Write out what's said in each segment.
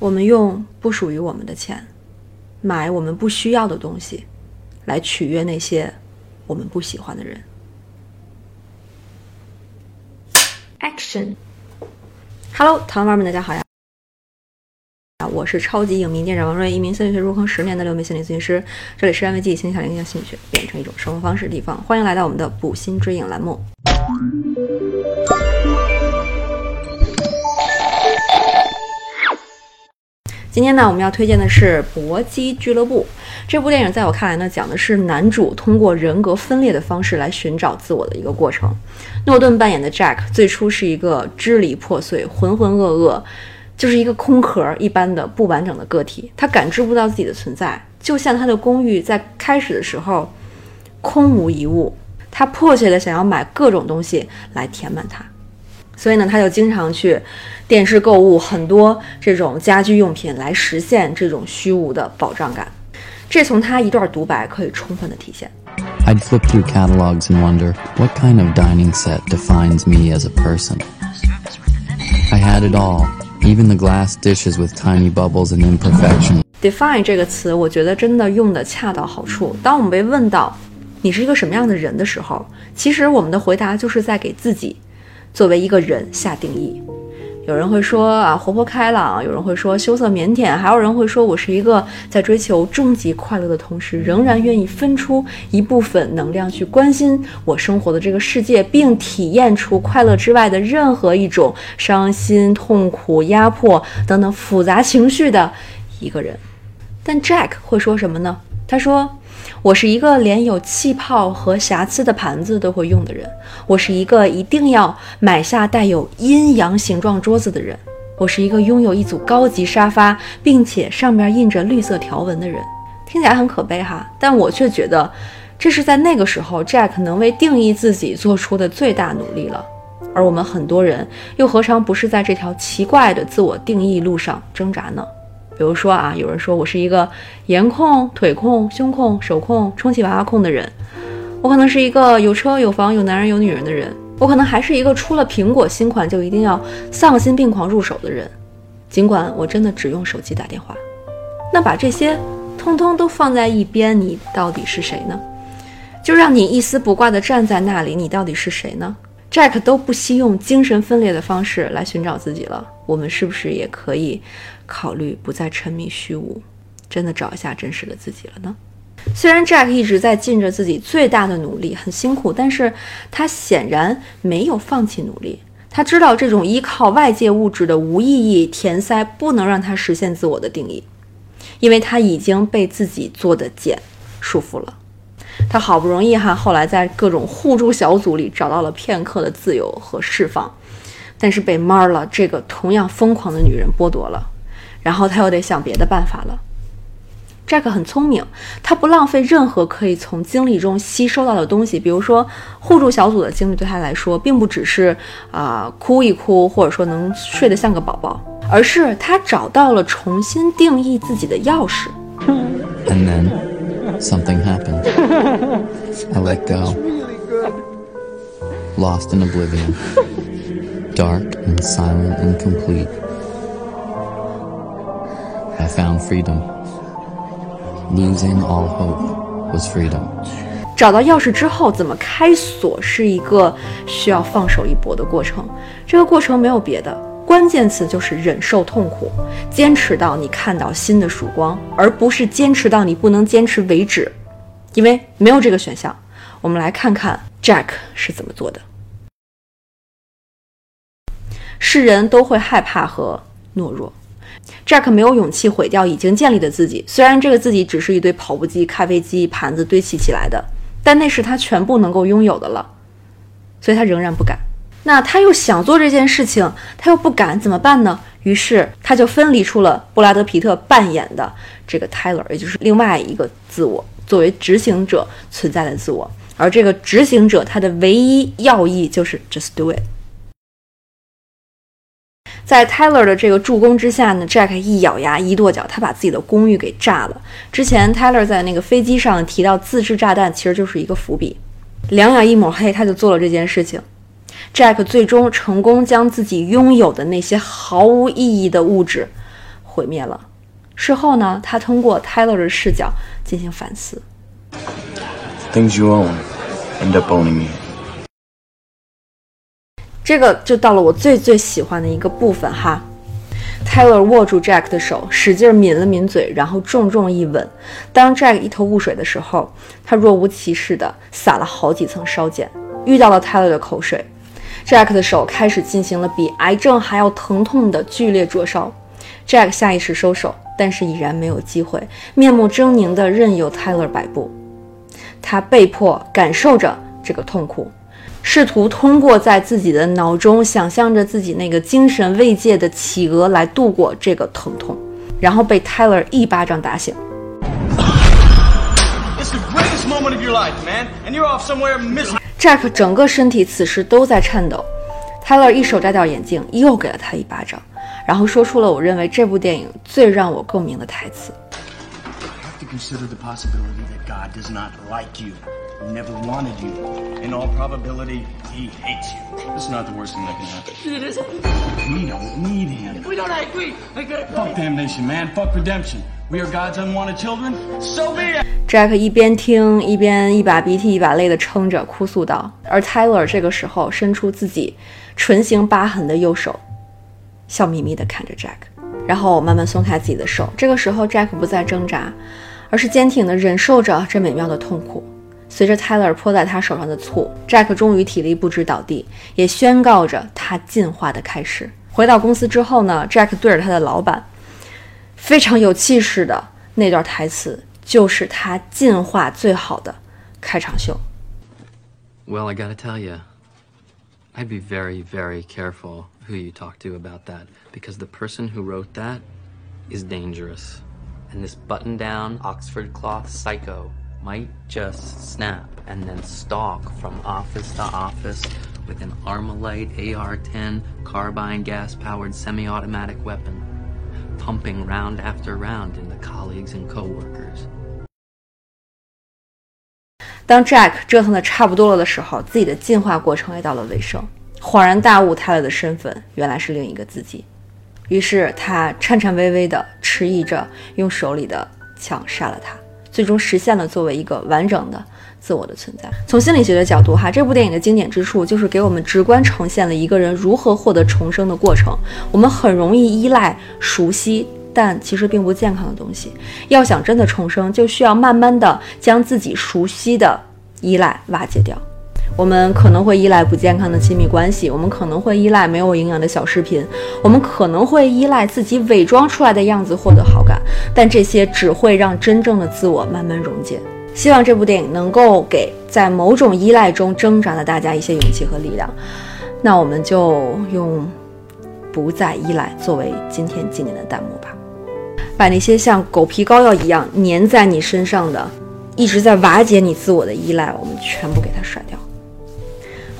我们用不属于我们的钱，买我们不需要的东西，来取悦那些我们不喜欢的人。Action，Hello，糖娃们，大家好呀！我是超级影迷店长王瑞，一名心理学入坑十年的六名心理咨询师。这里是安慰剂心理小灵将心理学变成一种生活方式的地方，欢迎来到我们的补心追影栏目。今天呢，我们要推荐的是《搏击俱乐部》这部电影。在我看来呢，讲的是男主通过人格分裂的方式来寻找自我的一个过程。诺顿扮演的 Jack 最初是一个支离破碎、浑浑噩噩，就是一个空壳一般的不完整的个体。他感知不到自己的存在，就像他的公寓在开始的时候空无一物。他迫切的想要买各种东西来填满它。所以呢，他就经常去电视购物很多这种家居用品，来实现这种虚无的保障感。这从他一段独白可以充分的体现。I'd flip through catalogs and wonder what kind of dining set defines me as a person. I had it all, even the glass dishes with tiny bubbles and imperfections. Define 这个词，我觉得真的用的恰到好处。当我们被问到你是一个什么样的人的时候，其实我们的回答就是在给自己。作为一个人下定义，有人会说啊活泼开朗，有人会说羞涩腼腆，还有人会说我是一个在追求终极快乐的同时，仍然愿意分出一部分能量去关心我生活的这个世界，并体验出快乐之外的任何一种伤心、痛苦、压迫等等复杂情绪的一个人。但 Jack 会说什么呢？他说。我是一个连有气泡和瑕疵的盘子都会用的人。我是一个一定要买下带有阴阳形状桌子的人。我是一个拥有一组高级沙发，并且上面印着绿色条纹的人。听起来很可悲哈，但我却觉得这是在那个时候 Jack 能为定义自己做出的最大努力了。而我们很多人又何尝不是在这条奇怪的自我定义路上挣扎呢？比如说啊，有人说我是一个颜控、腿控、胸控、手控、充气娃娃控的人，我可能是一个有车有房有男人有女人的人，我可能还是一个出了苹果新款就一定要丧心病狂入手的人，尽管我真的只用手机打电话。那把这些通通都放在一边，你到底是谁呢？就让你一丝不挂地站在那里，你到底是谁呢？Jack 都不惜用精神分裂的方式来寻找自己了，我们是不是也可以？考虑不再沉迷虚无，真的找一下真实的自己了呢？虽然 Jack 一直在尽着自己最大的努力，很辛苦，但是他显然没有放弃努力。他知道这种依靠外界物质的无意义填塞不能让他实现自我的定义，因为他已经被自己做的茧束缚了。他好不容易哈，后来在各种互助小组里找到了片刻的自由和释放，但是被 Marla 这个同样疯狂的女人剥夺了。然后他又得想别的办法了。Jack 很聪明，他不浪费任何可以从经历中吸收到的东西。比如说，互助小组的经历对他来说，并不只是啊哭一哭，或者说能睡得像个宝宝，而是他找到了重新定义自己的钥匙。And then something happened. I let go. Lost in oblivion. Dark and silent and complete. I found freedom. Losing all hope was freedom. 找到钥匙之后，怎么开锁是一个需要放手一搏的过程。这个过程没有别的，关键词就是忍受痛苦，坚持到你看到新的曙光，而不是坚持到你不能坚持为止。因为没有这个选项。我们来看看 Jack 是怎么做的。世人都会害怕和懦弱。Jack 没有勇气毁掉已经建立的自己，虽然这个自己只是一堆跑步机、咖啡机、盘子堆砌起来的，但那是他全部能够拥有的了，所以他仍然不敢。那他又想做这件事情，他又不敢，怎么办呢？于是他就分离出了布拉德·皮特扮演的这个 Tyler，也就是另外一个自我，作为执行者存在的自我。而这个执行者，他的唯一要义就是 Just do it。在 Tyler 的这个助攻之下呢，Jack 一咬牙一跺脚，他把自己的公寓给炸了。之前 Tyler 在那个飞机上提到自制炸弹，其实就是一个伏笔。两眼一抹黑，他就做了这件事情。Jack 最终成功将自己拥有的那些毫无意义的物质毁灭了。事后呢，他通过 Tyler 的视角进行反思。Things you own end up owning you. 这个就到了我最最喜欢的一个部分哈。Tyler 握住 Jack 的手，使劲抿了抿嘴，然后重重一吻。当 Jack 一头雾水的时候，他若无其事地撒了好几层烧碱，遇到了 Tyler 的口水。Jack 的手开始进行了比癌症还要疼痛的剧烈灼烧。Jack 下意识收手，但是已然没有机会，面目狰狞地任由 Tyler 摆布。他被迫感受着这个痛苦。试图通过在自己的脑中想象着自己那个精神慰藉的企鹅来度过这个疼痛，然后被 Tyler 一巴掌打醒。Jack 整个身体此时都在颤抖。Tyler 一手摘掉眼镜，又给了他一巴掌，然后说出了我认为这部电影最让我共鸣的台词。Never wanted you. In all probability, he hates you. This is not the worst thing that can happen. It is. We don't need him. We don't. I agree. I agree. Fuck damnation, man. Fuck redemption. We are God's unwanted children. So be it. Jack 一边听一边一把鼻涕一把泪的撑着，哭诉道。而 Tyler 这个时候伸出自己唇形疤痕的右手，笑眯眯地看着 Jack，然后慢慢松开自己的手。这个时候，Jack 不再挣扎，而是坚挺地忍受着这美妙的痛苦。随着 Tyler 泼在他手上的醋，Jack 终于体力不支倒地，也宣告着他进化的开始。回到公司之后呢，Jack 对着他的老板非常有气势的那段台词，就是他进化最好的开场秀。Well, I gotta tell you, I'd be very, very careful who you talk to about that because the person who wrote that is dangerous, and this button-down Oxford cloth psycho. might just snap and then stalk from office to office with an Armalite AR-10 carbine gas-powered semi-automatic weapon, pumping round after round into colleagues and coworkers. 当 Jack 折腾的差不多了的时候，自己的进化过程也到了尾声。恍然大悟，泰勒的身份原来是另一个自己。于是他颤颤巍巍地迟疑着，用手里的枪杀了他。 最终实现了作为一个完整的自我的存在。从心理学的角度，哈，这部电影的经典之处就是给我们直观呈现了一个人如何获得重生的过程。我们很容易依赖熟悉但其实并不健康的东西。要想真的重生，就需要慢慢的将自己熟悉的依赖瓦解掉。我们可能会依赖不健康的亲密关系，我们可能会依赖没有营养的小视频，我们可能会依赖自己伪装出来的样子获得好感，但这些只会让真正的自我慢慢溶解。希望这部电影能够给在某种依赖中挣扎的大家一些勇气和力量。那我们就用“不再依赖”作为今天纪念的弹幕吧，把那些像狗皮膏药一样粘在你身上的，一直在瓦解你自我的依赖，我们全部给它甩掉。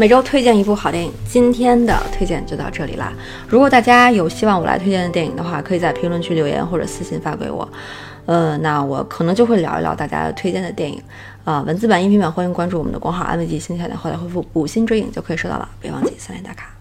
每周推荐一部好电影，今天的推荐就到这里啦。如果大家有希望我来推荐的电影的话，可以在评论区留言或者私信发给我。呃，那我可能就会聊一聊大家推荐的电影。啊，文字版、音频版，欢迎关注我们的公号“安慰剂新下载”，后台回复“补星追影”就可以收到了。别忘记三连打卡。